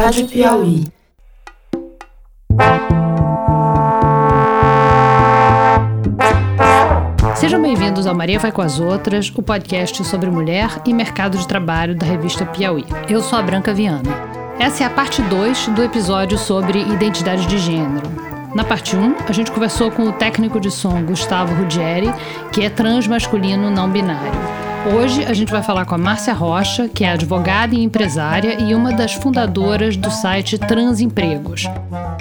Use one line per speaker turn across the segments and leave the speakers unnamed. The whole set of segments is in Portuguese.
Rádio Piauí.
Sejam bem-vindos ao Maria Vai com as Outras, o podcast sobre mulher e mercado de trabalho da revista Piauí. Eu sou a Branca Viana. Essa é a parte 2 do episódio sobre identidade de gênero. Na parte 1, um, a gente conversou com o técnico de som Gustavo Ruggieri, que é transmasculino não binário. Hoje a gente vai falar com a Márcia Rocha, que é advogada e empresária e uma das fundadoras do site Transempregos.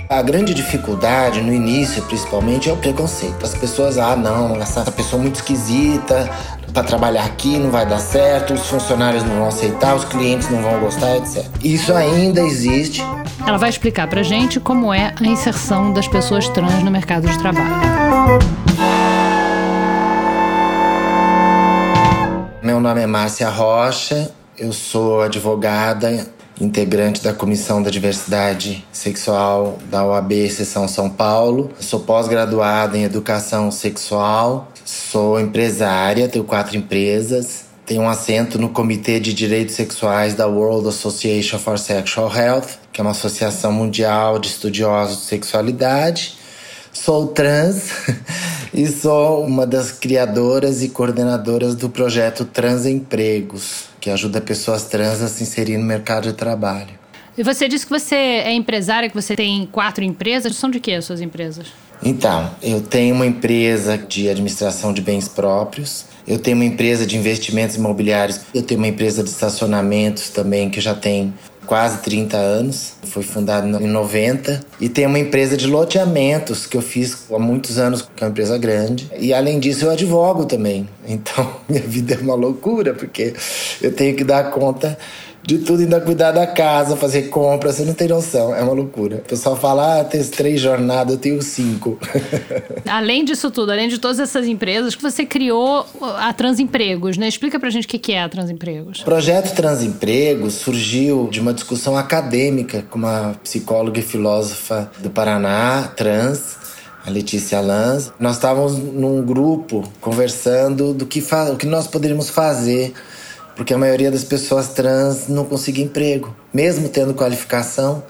A grande dificuldade no início, principalmente, é o preconceito. As pessoas, ah, não, essa pessoa é muito esquisita, para trabalhar aqui não vai dar certo, os funcionários não vão aceitar, os clientes não vão gostar, etc. Isso ainda existe.
Ela vai explicar pra gente como é a inserção das pessoas trans no mercado de trabalho.
Meu nome é Márcia Rocha, eu sou advogada, integrante da Comissão da Diversidade Sexual da OAB Seção São Paulo. Sou pós-graduada em Educação Sexual, sou empresária, tenho quatro empresas. Tenho um assento no Comitê de Direitos Sexuais da World Association for Sexual Health, que é uma associação mundial de estudiosos de sexualidade. Sou trans e sou uma das criadoras e coordenadoras do projeto Transempregos, que ajuda pessoas trans a se inserir no mercado de trabalho.
E você disse que você é empresária, que você tem quatro empresas. São de que as suas empresas?
Então, eu tenho uma empresa de administração de bens próprios, eu tenho uma empresa de investimentos imobiliários, eu tenho uma empresa de estacionamentos também que já tem quase 30 anos, foi fundada em 90 e tem uma empresa de loteamentos que eu fiz há muitos anos, que é uma empresa grande. E além disso, eu advogo também. Então, minha vida é uma loucura, porque eu tenho que dar conta de tudo, ainda cuidar da casa, fazer compras, você não tem noção, é uma loucura. O pessoal fala, ah, tem três jornadas, eu tenho cinco.
além disso tudo, além de todas essas empresas, que você criou a Transempregos, né? Explica pra gente o que é a Transempregos.
O projeto Transempregos surgiu de uma discussão acadêmica com uma psicóloga e filósofa do Paraná, trans, a Letícia Lanz. Nós estávamos num grupo conversando do que, o que nós poderíamos fazer porque a maioria das pessoas trans não conseguia emprego, mesmo tendo qualificação.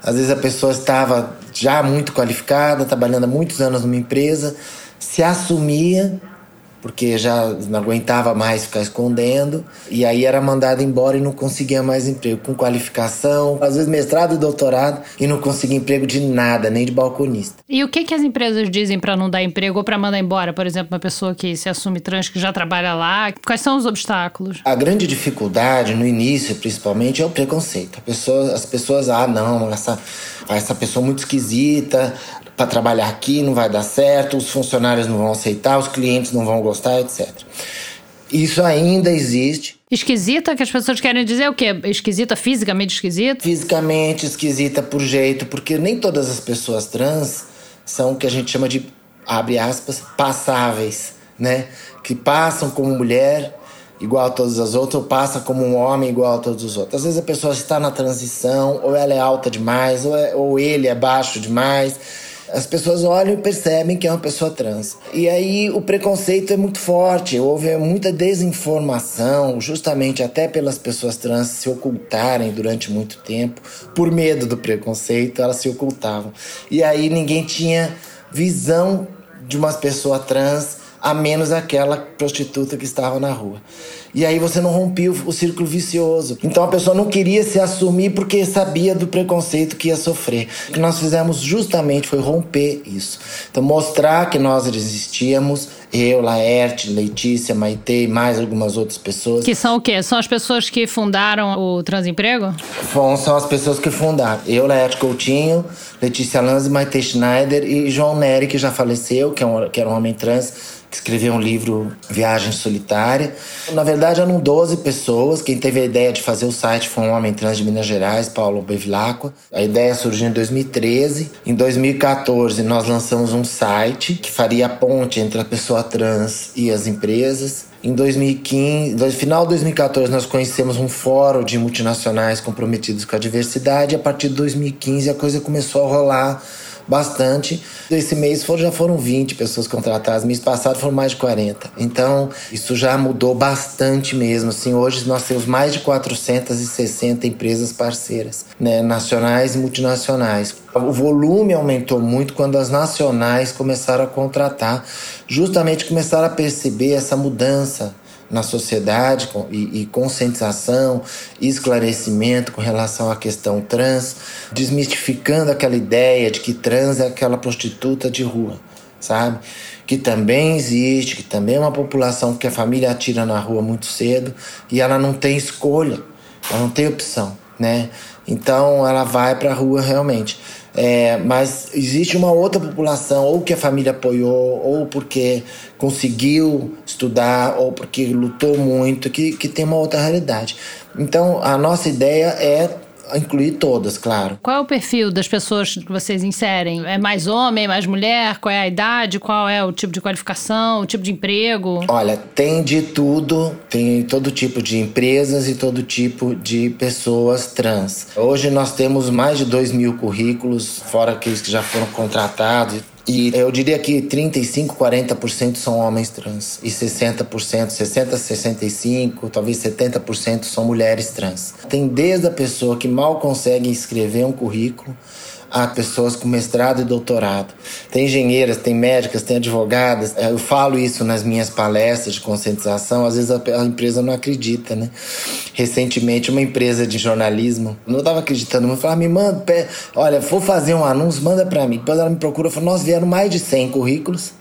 Às vezes a pessoa estava já muito qualificada, trabalhando há muitos anos numa empresa, se assumia porque já não aguentava mais ficar escondendo. E aí era mandado embora e não conseguia mais emprego, com qualificação, às vezes mestrado e doutorado, e não conseguia emprego de nada, nem de balconista.
E o que, que as empresas dizem para não dar emprego ou para mandar embora, por exemplo, uma pessoa que se assume trans, que já trabalha lá? Quais são os obstáculos?
A grande dificuldade, no início principalmente, é o preconceito. Pessoa, as pessoas, ah, não, essa, essa pessoa é muito esquisita, para trabalhar aqui não vai dar certo, os funcionários não vão aceitar, os clientes não vão gostar, etc. Isso ainda existe.
Esquisita, que as pessoas querem dizer o quê? Esquisita, fisicamente esquisita?
Fisicamente esquisita por jeito, porque nem todas as pessoas trans são o que a gente chama de, abre aspas, passáveis, né? Que passam como mulher igual a todas as outras, ou passa como um homem igual a todos os outros. Às vezes a pessoa está na transição, ou ela é alta demais, ou, é, ou ele é baixo demais as pessoas olham e percebem que é uma pessoa trans. E aí o preconceito é muito forte, houve muita desinformação, justamente até pelas pessoas trans se ocultarem durante muito tempo, por medo do preconceito, elas se ocultavam. E aí ninguém tinha visão de uma pessoa trans a menos aquela prostituta que estava na rua. E aí você não rompia o, o círculo vicioso. Então a pessoa não queria se assumir porque sabia do preconceito que ia sofrer. O que nós fizemos justamente foi romper isso. Então mostrar que nós existíamos, eu, Laerte, Letícia, Maite e mais algumas outras pessoas.
Que são o quê? São as pessoas que fundaram o Transemprego?
Bom, são as pessoas que fundaram. Eu, Laerte Coutinho, Letícia Lanz, Maite Schneider e João Nery, que já faleceu, que, é um, que era um homem trans escreveu um livro Viagem Solitária. Na verdade, eram 12 pessoas. Quem teve a ideia de fazer o site foi um homem trans de Minas Gerais, Paulo Bevilacqua. A ideia surgiu em 2013. Em 2014, nós lançamos um site que faria a ponte entre a pessoa trans e as empresas. Em 2015, no final de 2014, nós conhecemos um fórum de multinacionais comprometidos com a diversidade. E a partir de 2015, a coisa começou a rolar bastante. Esse mês já foram 20 pessoas contratadas, mês passado foram mais de 40. Então, isso já mudou bastante mesmo. Assim, hoje nós temos mais de 460 empresas parceiras, né, nacionais e multinacionais. O volume aumentou muito quando as nacionais começaram a contratar, justamente começaram a perceber essa mudança na sociedade e, e conscientização esclarecimento com relação à questão trans, desmistificando aquela ideia de que trans é aquela prostituta de rua, sabe? Que também existe, que também é uma população que a família atira na rua muito cedo e ela não tem escolha, ela não tem opção, né? Então ela vai para a rua realmente. É, mas existe uma outra população, ou que a família apoiou, ou porque conseguiu estudar, ou porque lutou muito, que, que tem uma outra realidade. Então, a nossa ideia é incluir todas, claro.
Qual é o perfil das pessoas que vocês inserem? É mais homem, mais mulher? Qual é a idade? Qual é o tipo de qualificação, o tipo de emprego?
Olha, tem de tudo, tem todo tipo de empresas e todo tipo de pessoas trans. Hoje nós temos mais de 2 mil currículos, fora aqueles que já foram contratados e eu diria que 35, 40% são homens trans e 60%, 60, 65, talvez 70% são mulheres trans. Tem desde a pessoa que mal consegue escrever um currículo a pessoas com mestrado e doutorado. Tem engenheiras, tem médicas, tem advogadas. É, eu falo isso nas minhas palestras de conscientização, às vezes a, empresa não acredita, né? Recentemente, uma empresa de jornalismo, não estava acreditando, mas falou: ah, me manda, olha, vou fazer um anúncio, manda para mim. Depois ela me procura, falou: nós vieram mais de 100 currículos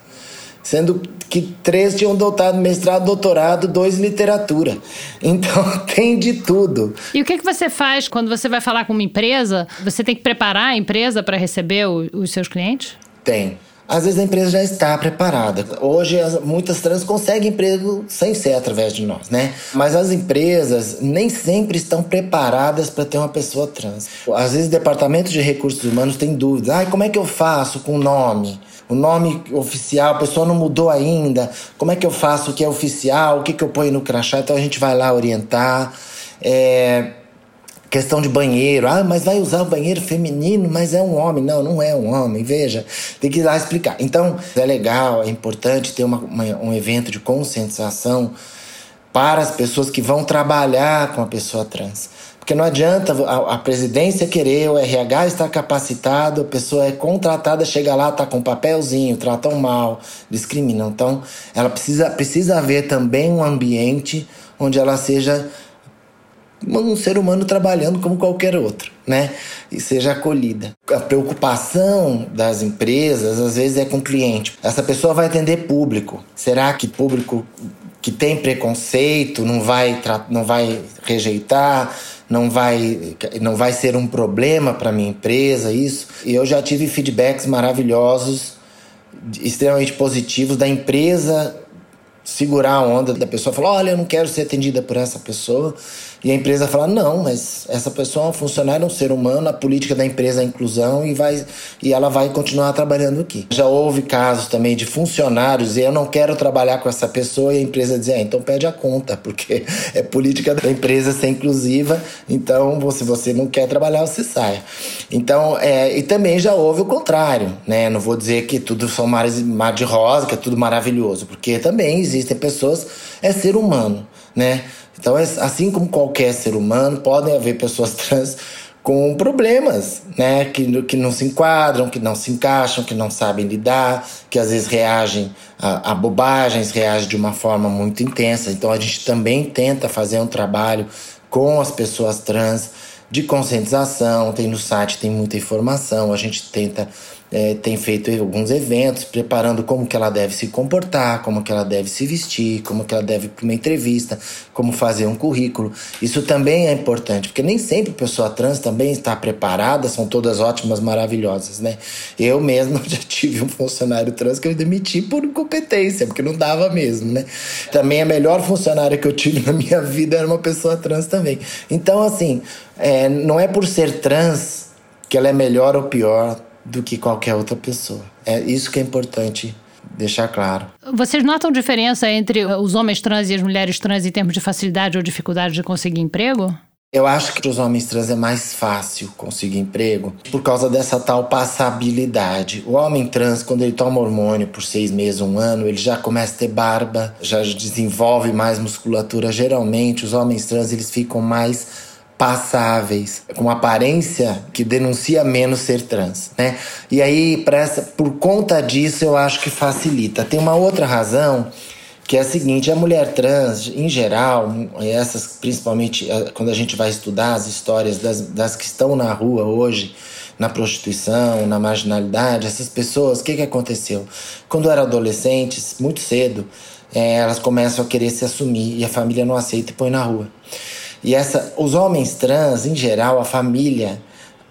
sendo que três tinham doutorado, mestrado, doutorado, dois literatura. Então tem de tudo.
E o que, que você faz quando você vai falar com uma empresa? Você tem que preparar a empresa para receber o, os seus clientes?
Tem. Às vezes a empresa já está preparada. Hoje muitas trans conseguem emprego sem ser através de nós, né? Mas as empresas nem sempre estão preparadas para ter uma pessoa trans. Às vezes o departamento de recursos humanos tem dúvidas. Ah, como é que eu faço com o nome? O nome oficial, a pessoa não mudou ainda. Como é que eu faço o que é oficial? O que, que eu ponho no crachá? Então a gente vai lá orientar. É, questão de banheiro. Ah, mas vai usar o banheiro feminino, mas é um homem. Não, não é um homem. Veja, tem que ir lá explicar. Então, é legal, é importante ter uma, uma, um evento de conscientização para as pessoas que vão trabalhar com a pessoa trans. Porque não adianta a, a, presidência querer, o RH estar capacitado, a pessoa é contratada, chega lá, tá com um papelzinho, tratam mal, discriminam. Então, ela precisa, precisa haver também um ambiente onde ela seja um ser humano trabalhando como qualquer outro, né? E seja acolhida. A preocupação das empresas, às vezes, é com o cliente. Essa pessoa vai atender público. Será que público que tem preconceito não vai, não vai rejeitar? não vai, não vai ser um problema para minha empresa isso. E eu já tive feedbacks maravilhosos, extremamente positivos da empresa segurar a onda da pessoa, falar: "Olha, eu não quero ser atendida por essa pessoa". E a empresa fala: não, mas essa pessoa é um funcionário, é um ser humano, a política da empresa é a inclusão e, vai, e ela vai continuar trabalhando aqui. Já houve casos também de funcionários e eu não quero trabalhar com essa pessoa e a empresa dizer: ah, então pede a conta, porque é política da empresa ser inclusiva, então se você não quer trabalhar, você sai. Então, é, e também já houve o contrário, né? Não vou dizer que tudo são mares mar de rosa, que é tudo maravilhoso, porque também existem pessoas, é ser humano, né? Então, é assim como qualquer ser humano, podem haver pessoas trans com problemas, né? Que, que não se enquadram, que não se encaixam, que não sabem lidar, que às vezes reagem a, a bobagens, reagem de uma forma muito intensa. Então, a gente também tenta fazer um trabalho com as pessoas trans de conscientização. Tem no site, tem muita informação. A gente tenta é, tem feito alguns eventos preparando como que ela deve se comportar, como que ela deve se vestir, como que ela deve ir para uma entrevista, como fazer um currículo. Isso também é importante, porque nem sempre pessoa trans também está preparada, são todas ótimas, maravilhosas, né? Eu mesmo já tive um funcionário trans que eu demiti por incompetência, porque não dava mesmo, né? Também a melhor funcionária que eu tive na minha vida era uma pessoa trans também. Então, assim, é, não é por ser trans que ela é melhor ou pior do que qualquer outra pessoa. É isso que é importante deixar claro.
Vocês notam diferença entre os homens trans e as mulheres trans em termos de facilidade ou dificuldade de conseguir emprego?
Eu acho que para os homens trans é mais fácil conseguir emprego por causa dessa tal passabilidade. O homem trans, quando ele toma hormônio por seis meses, um ano, ele já começa a ter barba, já desenvolve mais musculatura. Geralmente, os homens trans eles ficam mais passáveis, com aparência que denuncia menos ser trans, né? E aí, essa, por conta disso, eu acho que facilita. Tem uma outra razão que é a seguinte: a mulher trans, em geral, essas principalmente quando a gente vai estudar as histórias das, das que estão na rua hoje, na prostituição, na marginalidade, essas pessoas, o que, que aconteceu? Quando eram adolescentes, muito cedo, é, elas começam a querer se assumir e a família não aceita e põe na rua. E essa, os homens trans, em geral, a família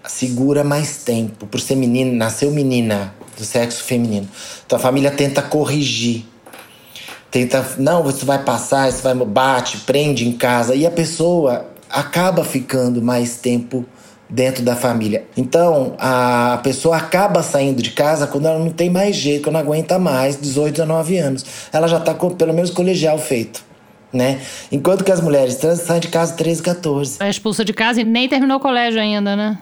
segura mais tempo. Por ser menino, nasceu menina do sexo feminino. Então a família tenta corrigir tenta, não, você vai passar, isso vai bate, prende em casa e a pessoa acaba ficando mais tempo dentro da família. Então, a pessoa acaba saindo de casa quando ela não tem mais jeito, quando não aguenta mais, 18, 19 anos. Ela já está com pelo menos colegial feito. Né? Enquanto que as mulheres trans saem de casa 13, 14.
É expulsa de casa e nem terminou o colégio ainda, né?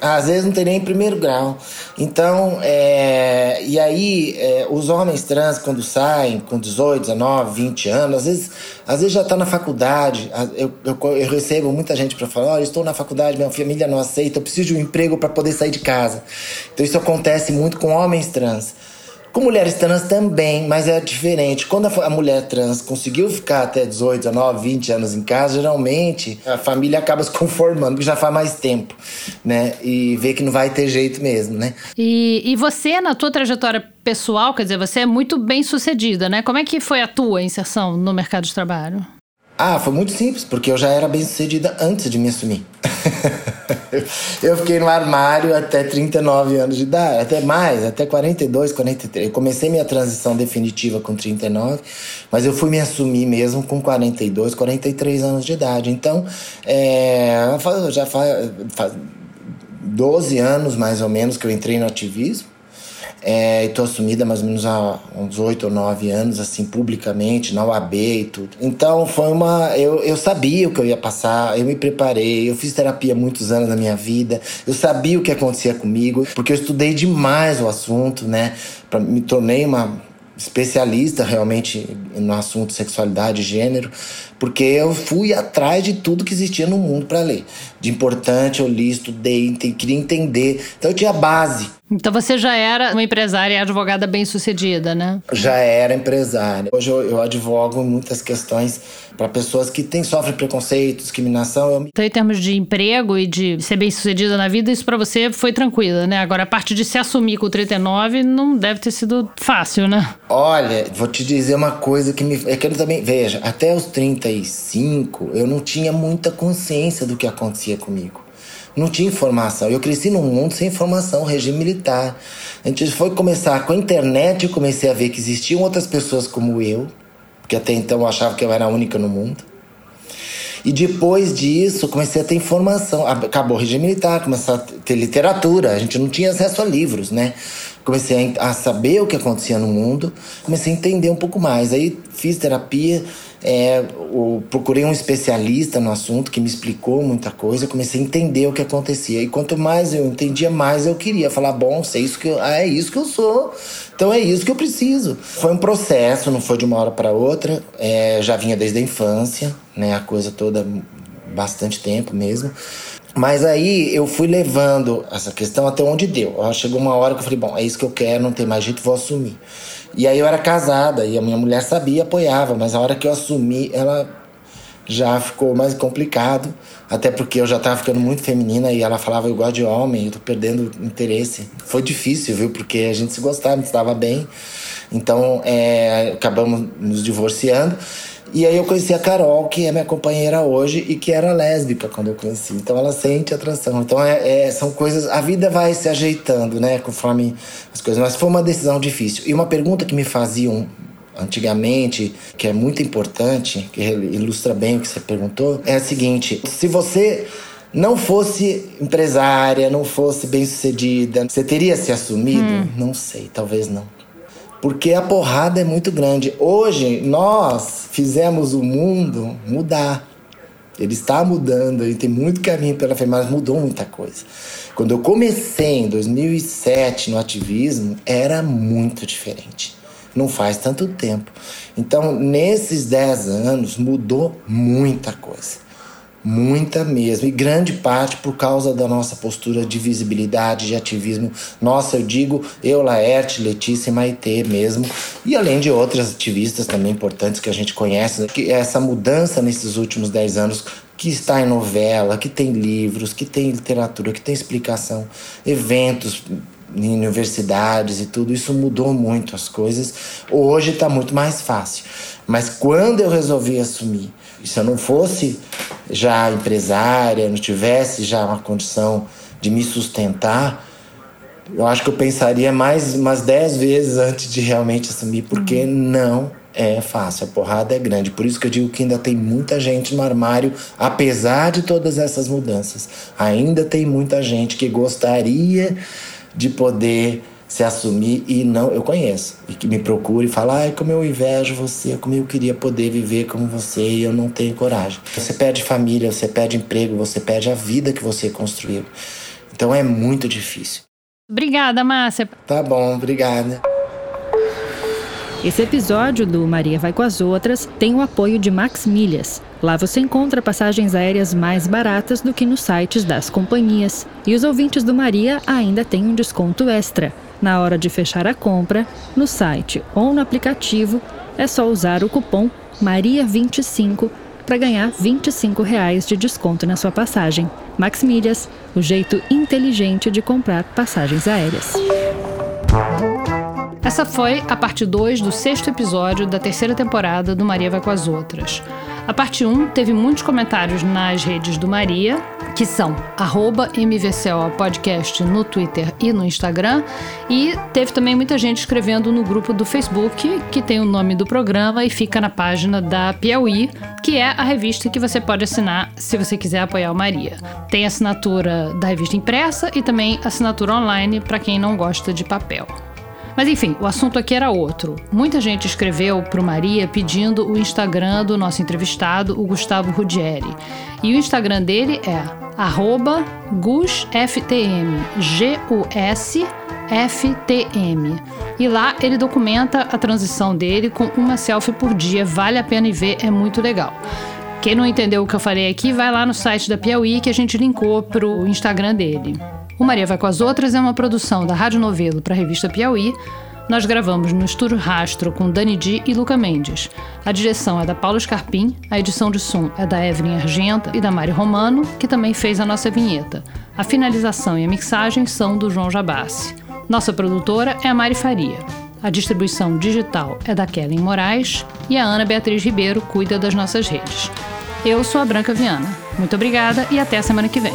Às vezes não tem nem primeiro grau. Então, é, e aí, é, os homens trans, quando saem com 18, 19, 20 anos, às vezes, às vezes já está na faculdade. Eu, eu, eu, recebo muita gente para falar: olha, estou na faculdade, minha família não aceita, eu preciso de um emprego para poder sair de casa. Então, isso acontece muito com homens trans. Com mulheres trans também, mas é diferente. Quando a, mulher trans conseguiu ficar até 18, 19, 20 anos em casa, geralmente a família acaba se conformando, porque já faz mais tempo, né? E vê que não vai ter jeito mesmo, né?
E, e você, na tua trajetória pessoal, quer dizer, você é muito bem sucedida, né? Como é que foi a tua inserção no mercado de trabalho?
Ah, foi muito simples, porque eu já era bem sucedida antes de me assumir. eu fiquei no armário até 39 anos de idade, até mais, até 42, 43. Eu comecei minha transição definitiva com 39, mas eu fui me assumir mesmo com 42, 43 anos de idade. Então, é, já faz, faz 12 anos mais ou menos que eu entrei no ativismo. É, estou assumida mais ou menos há uns oito ou nove anos, assim, publicamente, na UAB e tudo. Então foi uma. Eu, eu sabia o que eu ia passar, eu me preparei, eu fiz terapia muitos anos da minha vida, eu sabia o que acontecia comigo, porque eu estudei demais o assunto, né? Pra, me tornei uma especialista realmente no assunto sexualidade e gênero, porque eu fui atrás de tudo que existia no mundo para ler. De importante eu li, estudei, queria entender. Então eu tinha base.
Então você já era uma empresária e advogada bem sucedida, né?
Já era empresária. Hoje eu, eu advogo muitas questões para pessoas que têm, sofrem preconceito, discriminação. Eu...
Então, em termos de emprego e de ser bem sucedida na vida, isso para você foi tranquilo, né? Agora, a parte de se assumir com 39 não deve ter sido fácil, né?
Olha, vou te dizer uma coisa que me. É que eu também. Veja, até os 35, eu não tinha muita consciência do que acontecia comigo não tinha informação. Eu cresci num mundo sem informação, regime militar. A gente foi começar com a internet, eu comecei a ver que existiam outras pessoas como eu, porque até então eu achava que eu era a única no mundo. E depois disso, comecei a ter informação. Acabou o regime militar, comecei a ter literatura. A gente não tinha acesso a livros, né? Comecei a saber o que acontecia no mundo, comecei a entender um pouco mais. Aí fiz terapia, é, o, procurei um especialista no assunto que me explicou muita coisa, comecei a entender o que acontecia. E quanto mais eu entendia, mais eu queria falar: bom, sei isso que eu, ah, é isso que eu sou, então é isso que eu preciso. Foi um processo, não foi de uma hora para outra, é, já vinha desde a infância, né, a coisa toda, bastante tempo mesmo. Mas aí eu fui levando essa questão até onde deu. Chegou uma hora que eu falei: bom, é isso que eu quero, não tem mais jeito, vou assumir. E aí eu era casada e a minha mulher sabia, apoiava, mas a hora que eu assumi, ela já ficou mais complicado, até porque eu já tava ficando muito feminina e ela falava eu gosto de homem, eu tô perdendo interesse. Foi difícil, viu? Porque a gente se gostava, a gente estava bem. Então, é, acabamos nos divorciando. E aí eu conheci a Carol, que é minha companheira hoje e que era lésbica quando eu conheci. Então ela sente atração. Então é, é, são coisas. A vida vai se ajeitando, né? Conforme as coisas. Mas foi uma decisão difícil. E uma pergunta que me faziam antigamente, que é muito importante, que ilustra bem o que você perguntou, é a seguinte: se você não fosse empresária, não fosse bem sucedida, você teria se assumido? Hum. Não sei, talvez não porque a porrada é muito grande. Hoje nós fizemos o mundo mudar. Ele está mudando, e tem muito caminho pela frente, mas mudou muita coisa. Quando eu comecei em 2007 no ativismo, era muito diferente. Não faz tanto tempo. Então, nesses 10 anos, mudou muita coisa. Muita mesmo. E grande parte por causa da nossa postura de visibilidade, de ativismo. Nossa, eu digo, eu, Laerte, Letícia e Maitê mesmo. E além de outras ativistas também importantes que a gente conhece. Né? Que essa mudança nesses últimos 10 anos que está em novela, que tem livros, que tem literatura, que tem explicação, eventos em universidades e tudo, isso mudou muito as coisas. Hoje está muito mais fácil. Mas quando eu resolvi assumir, se eu não fosse já empresária, não tivesse já uma condição de me sustentar, eu acho que eu pensaria mais umas dez vezes antes de realmente assumir, porque uhum. não é fácil, a porrada é grande. Por isso que eu digo que ainda tem muita gente no armário, apesar de todas essas mudanças. Ainda tem muita gente que gostaria de poder se assumir e não eu conheço e que me procure e fala ai como eu invejo você como eu queria poder viver como você e eu não tenho coragem você perde família você perde emprego você perde a vida que você construiu então é muito difícil
obrigada Márcia
tá bom obrigada
esse episódio do Maria Vai com as Outras tem o apoio de Max Milhas. Lá você encontra passagens aéreas mais baratas do que nos sites das companhias. E os ouvintes do Maria ainda têm um desconto extra. Na hora de fechar a compra, no site ou no aplicativo, é só usar o cupom MARIA25 para ganhar 25 reais de desconto na sua passagem. Max Milhas, o jeito inteligente de comprar passagens aéreas. Essa foi a parte 2 do sexto episódio da terceira temporada do Maria Vai com as Outras. A parte 1 teve muitos comentários nas redes do Maria, que são MVCO Podcast no Twitter e no Instagram, e teve também muita gente escrevendo no grupo do Facebook, que tem o nome do programa e fica na página da Piauí, que é a revista que você pode assinar se você quiser apoiar o Maria. Tem assinatura da revista impressa e também assinatura online para quem não gosta de papel. Mas enfim, o assunto aqui era outro. Muita gente escreveu para Maria pedindo o Instagram do nosso entrevistado, o Gustavo Rudieri. E o Instagram dele é GusFTM, G-U-S-F-T-M. E lá ele documenta a transição dele com uma selfie por dia. Vale a pena ver, é muito legal. Quem não entendeu o que eu falei aqui, vai lá no site da Piauí que a gente linkou pro Instagram dele. O Maria Vai com as Outras é uma produção da Rádio Novelo para a revista Piauí. Nós gravamos no Estúdio Rastro com Dani Di e Luca Mendes. A direção é da Paula Scarpim, a edição de som é da Evelyn Argenta e da Mari Romano, que também fez a nossa vinheta. A finalização e a mixagem são do João Jabassi. Nossa produtora é a Mari Faria. A distribuição digital é da Kellen Moraes e a Ana Beatriz Ribeiro cuida das nossas redes. Eu sou a Branca Viana. Muito obrigada e até a semana que vem.